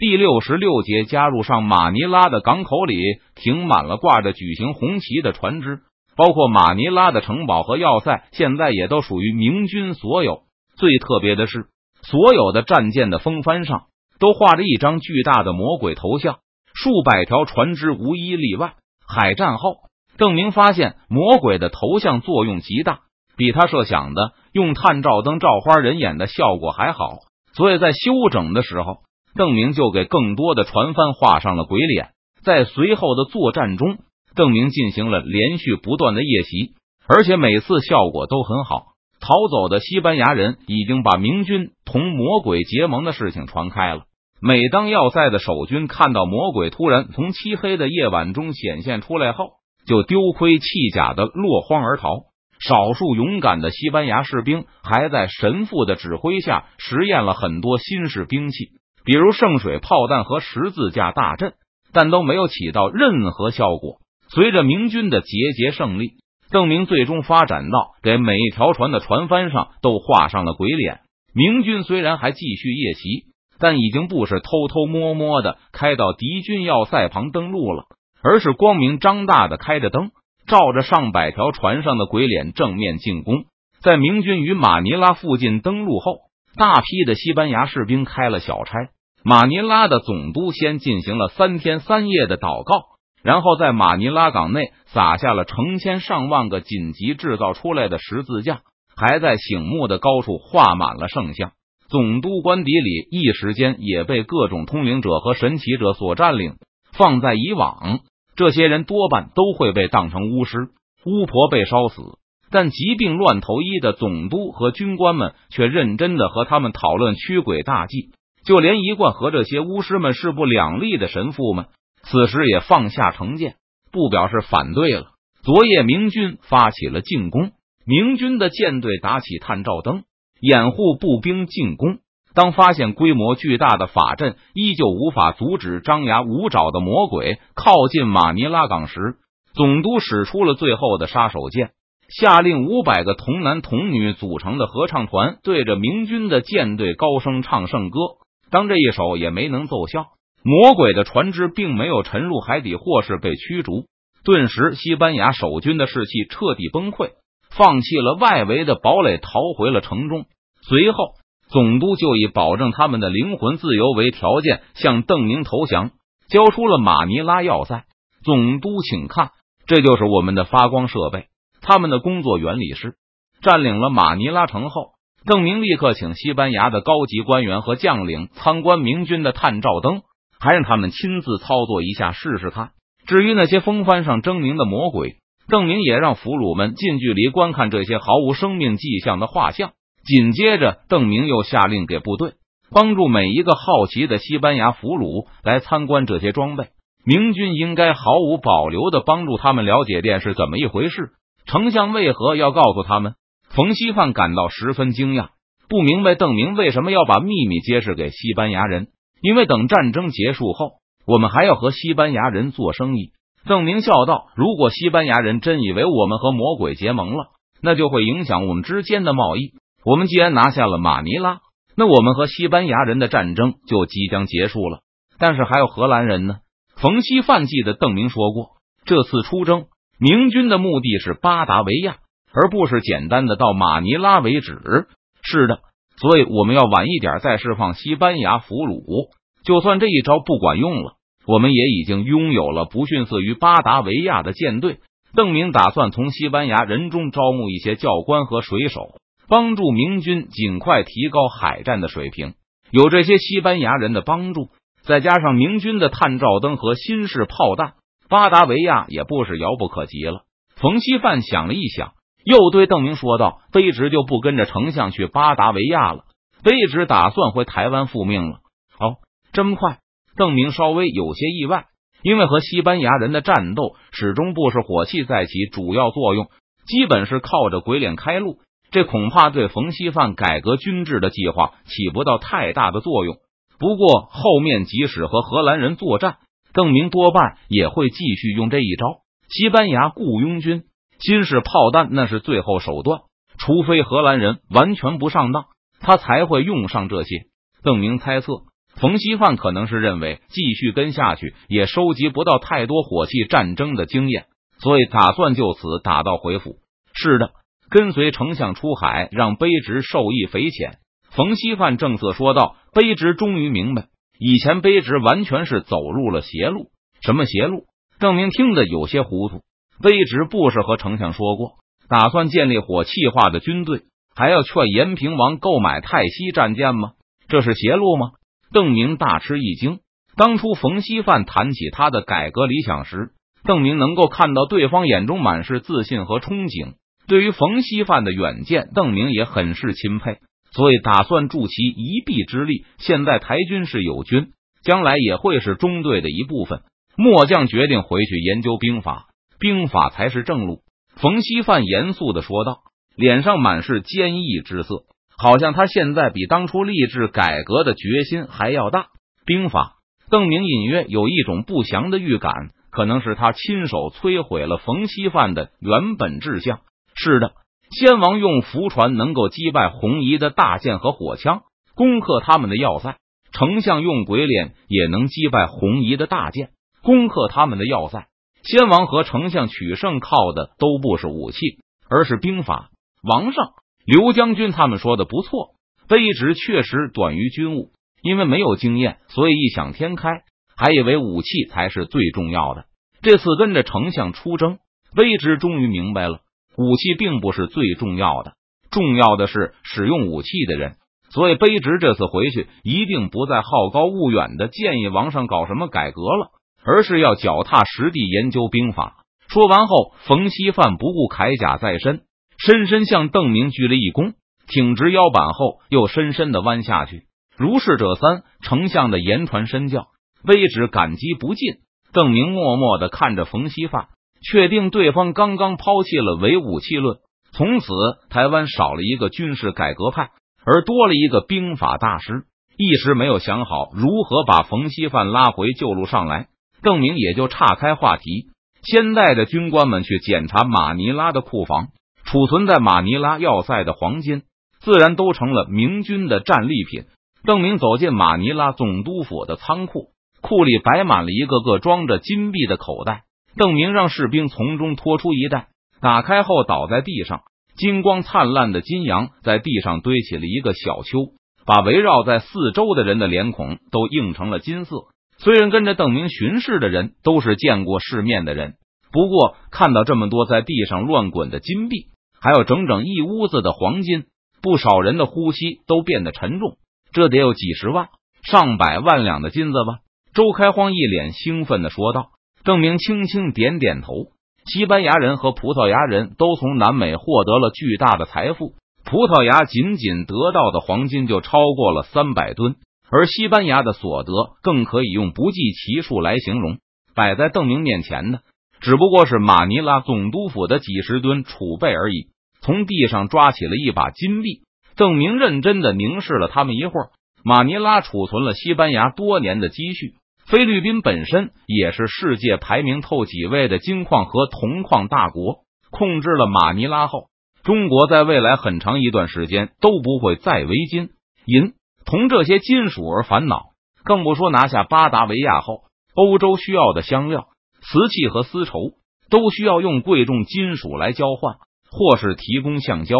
第六十六节加入上马尼拉的港口里停满了挂着矩形红旗的船只，包括马尼拉的城堡和要塞，现在也都属于明军所有。最特别的是，所有的战舰的风帆上都画着一张巨大的魔鬼头像，数百条船只无一例外。海战后，邓明发现魔鬼的头像作用极大，比他设想的用探照灯照花人眼的效果还好。所以在休整的时候。邓明就给更多的船帆画上了鬼脸。在随后的作战中，邓明进行了连续不断的夜袭，而且每次效果都很好。逃走的西班牙人已经把明军同魔鬼结盟的事情传开了。每当要塞的守军看到魔鬼突然从漆黑的夜晚中显现出来后，就丢盔弃甲的落荒而逃。少数勇敢的西班牙士兵还在神父的指挥下实验了很多新式兵器。比如圣水炮弹和十字架大阵，但都没有起到任何效果。随着明军的节节胜利，邓明最终发展到给每一条船的船帆上都画上了鬼脸。明军虽然还继续夜袭，但已经不是偷偷摸摸的开到敌军要塞旁登陆了，而是光明张大的开着灯，照着上百条船上的鬼脸正面进攻。在明军与马尼拉附近登陆后。大批的西班牙士兵开了小差，马尼拉的总督先进行了三天三夜的祷告，然后在马尼拉港内撒下了成千上万个紧急制造出来的十字架，还在醒目的高处画满了圣像。总督官邸里一时间也被各种通灵者和神奇者所占领。放在以往，这些人多半都会被当成巫师、巫婆被烧死。但疾病乱投医的总督和军官们却认真的和他们讨论驱鬼大计，就连一贯和这些巫师们势不两立的神父们，此时也放下成见，不表示反对了。昨夜明军发起了进攻，明军的舰队打起探照灯，掩护步兵进攻。当发现规模巨大的法阵依旧无法阻止张牙舞爪的魔鬼靠近马尼拉港时，总督使出了最后的杀手锏。下令五百个童男童女组成的合唱团对着明军的舰队高声唱圣歌。当这一手也没能奏效，魔鬼的船只并没有沉入海底或是被驱逐。顿时，西班牙守军的士气彻底崩溃，放弃了外围的堡垒，逃回了城中。随后，总督就以保证他们的灵魂自由为条件，向邓明投降，交出了马尼拉要塞。总督，请看，这就是我们的发光设备。他们的工作原理是：占领了马尼拉城后，邓明立刻请西班牙的高级官员和将领参观明军的探照灯，还让他们亲自操作一下试试看。至于那些风帆上狰狞的魔鬼，邓明也让俘虏们近距离观看这些毫无生命迹象的画像。紧接着，邓明又下令给部队帮助每一个好奇的西班牙俘虏来参观这些装备。明军应该毫无保留的帮助他们了解电是怎么一回事。丞相为何要告诉他们？冯锡范感到十分惊讶，不明白邓明为什么要把秘密揭示给西班牙人。因为等战争结束后，我们还要和西班牙人做生意。邓明笑道：“如果西班牙人真以为我们和魔鬼结盟了，那就会影响我们之间的贸易。我们既然拿下了马尼拉，那我们和西班牙人的战争就即将结束了。但是还有荷兰人呢。”冯锡范记得邓明说过，这次出征。明军的目的是巴达维亚，而不是简单的到马尼拉为止。是的，所以我们要晚一点再释放西班牙俘虏。就算这一招不管用了，我们也已经拥有了不逊色于巴达维亚的舰队。邓明打算从西班牙人中招募一些教官和水手，帮助明军尽快提高海战的水平。有这些西班牙人的帮助，再加上明军的探照灯和新式炮弹。巴达维亚也不是遥不可及了。冯锡范想了一想，又对邓明说道：“卑职就不跟着丞相去巴达维亚了，卑职打算回台湾复命了。”哦，这么快？邓明稍微有些意外，因为和西班牙人的战斗始终不是火器在起主要作用，基本是靠着鬼脸开路，这恐怕对冯锡范改革军制的计划起不到太大的作用。不过后面即使和荷兰人作战。邓明多半也会继续用这一招。西班牙雇佣军、新式炮弹那是最后手段，除非荷兰人完全不上当，他才会用上这些。邓明猜测，冯锡范可能是认为继续跟下去也收集不到太多火器战争的经验，所以打算就此打道回府。是的，跟随丞相出海，让卑职受益匪浅。冯锡范正色说道：“卑职终于明白，以前卑职完全是走入了邪路。什么邪路？”邓明听得有些糊涂。卑职不是和丞相说过，打算建立火器化的军队，还要劝延平王购买泰西战舰吗？这是邪路吗？邓明大吃一惊。当初冯锡范谈起他的改革理想时，邓明能够看到对方眼中满是自信和憧憬。对于冯锡范的远见，邓明也很是钦佩，所以打算助其一臂之力。现在台军是友军，将来也会是中队的一部分。末将决定回去研究兵法，兵法才是正路。冯锡范严肃的说道，脸上满是坚毅之色。好像他现在比当初立志改革的决心还要大。兵法，邓明隐约有一种不祥的预感，可能是他亲手摧毁了冯锡范的原本志向。是的，先王用浮船能够击败红夷的大剑和火枪，攻克他们的要塞；丞相用鬼脸也能击败红夷的大剑，攻克他们的要塞。先王和丞相取胜靠的都不是武器，而是兵法。王上。刘将军他们说的不错，卑职确实短于军务，因为没有经验，所以异想天开，还以为武器才是最重要的。这次跟着丞相出征，卑职终于明白了，武器并不是最重要的，重要的是使用武器的人。所以卑职这次回去，一定不再好高骛远的建议王上搞什么改革了，而是要脚踏实地研究兵法。说完后，冯锡范不顾铠甲在身。深深向邓明鞠了一躬，挺直腰板后，又深深的弯下去。如是者三，丞相的言传身教，卑职感激不尽。邓明默默的看着冯锡范，确定对方刚刚抛弃了唯武器论，从此台湾少了一个军事改革派，而多了一个兵法大师。一时没有想好如何把冯锡范拉回旧路上来，邓明也就岔开话题，先带着军官们去检查马尼拉的库房。储存在马尼拉要塞的黄金，自然都成了明军的战利品。邓明走进马尼拉总督府的仓库，库里摆满了一个个装着金币的口袋。邓明让士兵从中拖出一袋，打开后倒在地上，金光灿烂的金羊在地上堆起了一个小丘，把围绕在四周的人的脸孔都映成了金色。虽然跟着邓明巡视的人都是见过世面的人，不过看到这么多在地上乱滚的金币。还有整整一屋子的黄金，不少人的呼吸都变得沉重。这得有几十万、上百万两的金子吧？周开荒一脸兴奋的说道。邓明轻轻点点头。西班牙人和葡萄牙人都从南美获得了巨大的财富，葡萄牙仅仅得到的黄金就超过了三百吨，而西班牙的所得更可以用不计其数来形容。摆在邓明面前的。只不过是马尼拉总督府的几十吨储备而已。从地上抓起了一把金币，邓明认真的凝视了他们一会儿。马尼拉储存了西班牙多年的积蓄，菲律宾本身也是世界排名透几位的金矿和铜矿大国。控制了马尼拉后，中国在未来很长一段时间都不会再为金银从这些金属而烦恼，更不说拿下巴达维亚后，欧洲需要的香料。瓷器和丝绸都需要用贵重金属来交换，或是提供橡胶、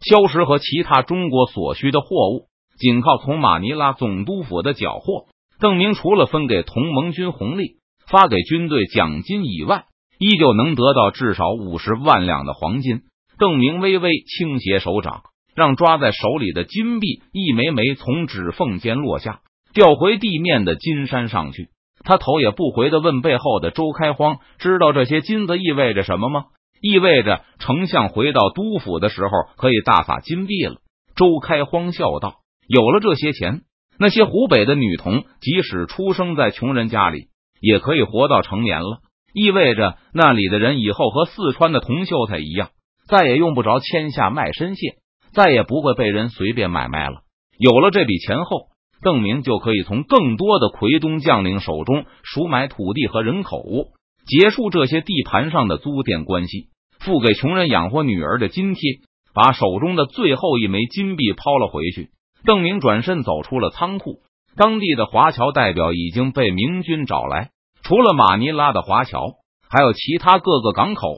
硝石和其他中国所需的货物。仅靠从马尼拉总督府的缴获，邓明除了分给同盟军红利、发给军队奖金以外，依旧能得到至少五十万两的黄金。邓明微微倾斜手掌，让抓在手里的金币一枚枚从指缝间落下，掉回地面的金山上去。他头也不回的问背后的周开荒：“知道这些金子意味着什么吗？”意味着丞相回到都府的时候可以大撒金币了。周开荒笑道：“有了这些钱，那些湖北的女童即使出生在穷人家里，也可以活到成年了。意味着那里的人以后和四川的童秀才一样，再也用不着签下卖身契，再也不会被人随便买卖了。有了这笔钱后。”邓明就可以从更多的奎东将领手中赎买土地和人口，结束这些地盘上的租佃关系，付给穷人养活女儿的津贴，把手中的最后一枚金币抛了回去。邓明转身走出了仓库，当地的华侨代表已经被明军找来，除了马尼拉的华侨，还有其他各个港口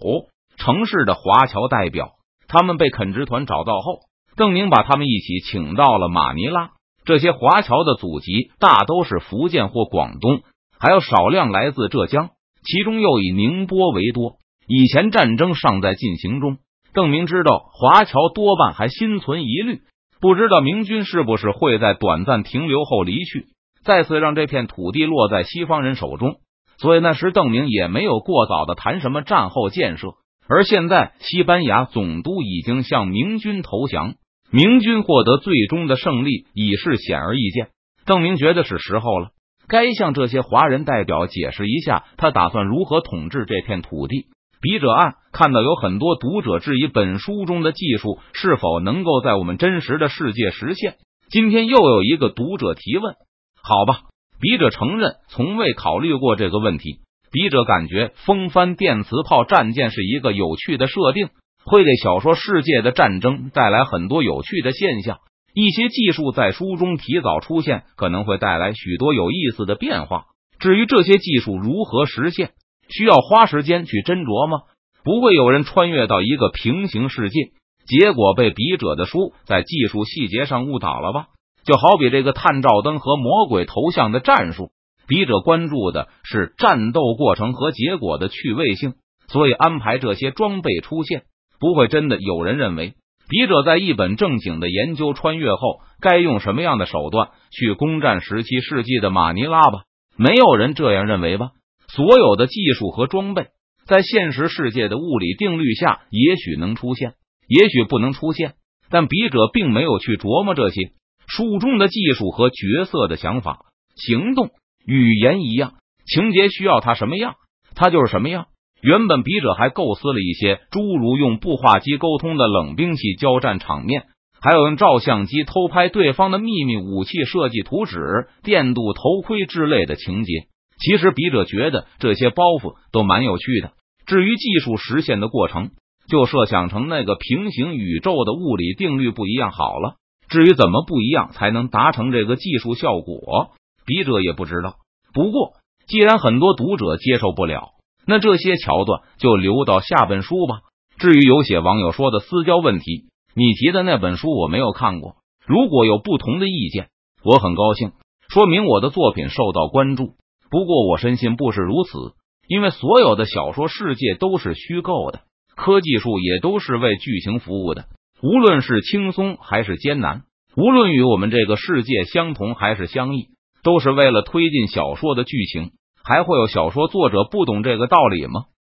城市的华侨代表。他们被垦殖团找到后，邓明把他们一起请到了马尼拉。这些华侨的祖籍大都是福建或广东，还有少量来自浙江，其中又以宁波为多。以前战争尚在进行中，邓明知道华侨多半还心存疑虑，不知道明军是不是会在短暂停留后离去，再次让这片土地落在西方人手中。所以那时邓明也没有过早的谈什么战后建设。而现在，西班牙总督已经向明军投降，明军获得最终的胜利已是显而易见。邓明觉得是时候了，该向这些华人代表解释一下，他打算如何统治这片土地。笔者案看到有很多读者质疑本书中的技术是否能够在我们真实的世界实现。今天又有一个读者提问，好吧，笔者承认从未考虑过这个问题。笔者感觉风帆电磁炮战舰是一个有趣的设定，会给小说世界的战争带来很多有趣的现象。一些技术在书中提早出现，可能会带来许多有意思的变化。至于这些技术如何实现，需要花时间去斟酌吗？不会有人穿越到一个平行世界，结果被笔者的书在技术细节上误导了吧？就好比这个探照灯和魔鬼头像的战术。笔者关注的是战斗过程和结果的趣味性，所以安排这些装备出现，不会真的有人认为笔者在一本正经的研究穿越后该用什么样的手段去攻占十七世纪的马尼拉吧？没有人这样认为吧？所有的技术和装备在现实世界的物理定律下，也许能出现，也许不能出现，但笔者并没有去琢磨这些书中的技术和角色的想法、行动。语言一样，情节需要他什么样，他就是什么样。原本笔者还构思了一些诸如用步话机沟通的冷兵器交战场面，还有用照相机偷拍对方的秘密武器设计图纸、电镀头盔之类的情节。其实笔者觉得这些包袱都蛮有趣的。至于技术实现的过程，就设想成那个平行宇宙的物理定律不一样好了。至于怎么不一样才能达成这个技术效果？笔者也不知道，不过既然很多读者接受不了，那这些桥段就留到下本书吧。至于有些网友说的私交问题，你提的那本书我没有看过。如果有不同的意见，我很高兴，说明我的作品受到关注。不过我深信不是如此，因为所有的小说世界都是虚构的，科技术也都是为剧情服务的。无论是轻松还是艰难，无论与我们这个世界相同还是相异。都是为了推进小说的剧情，还会有小说作者不懂这个道理吗？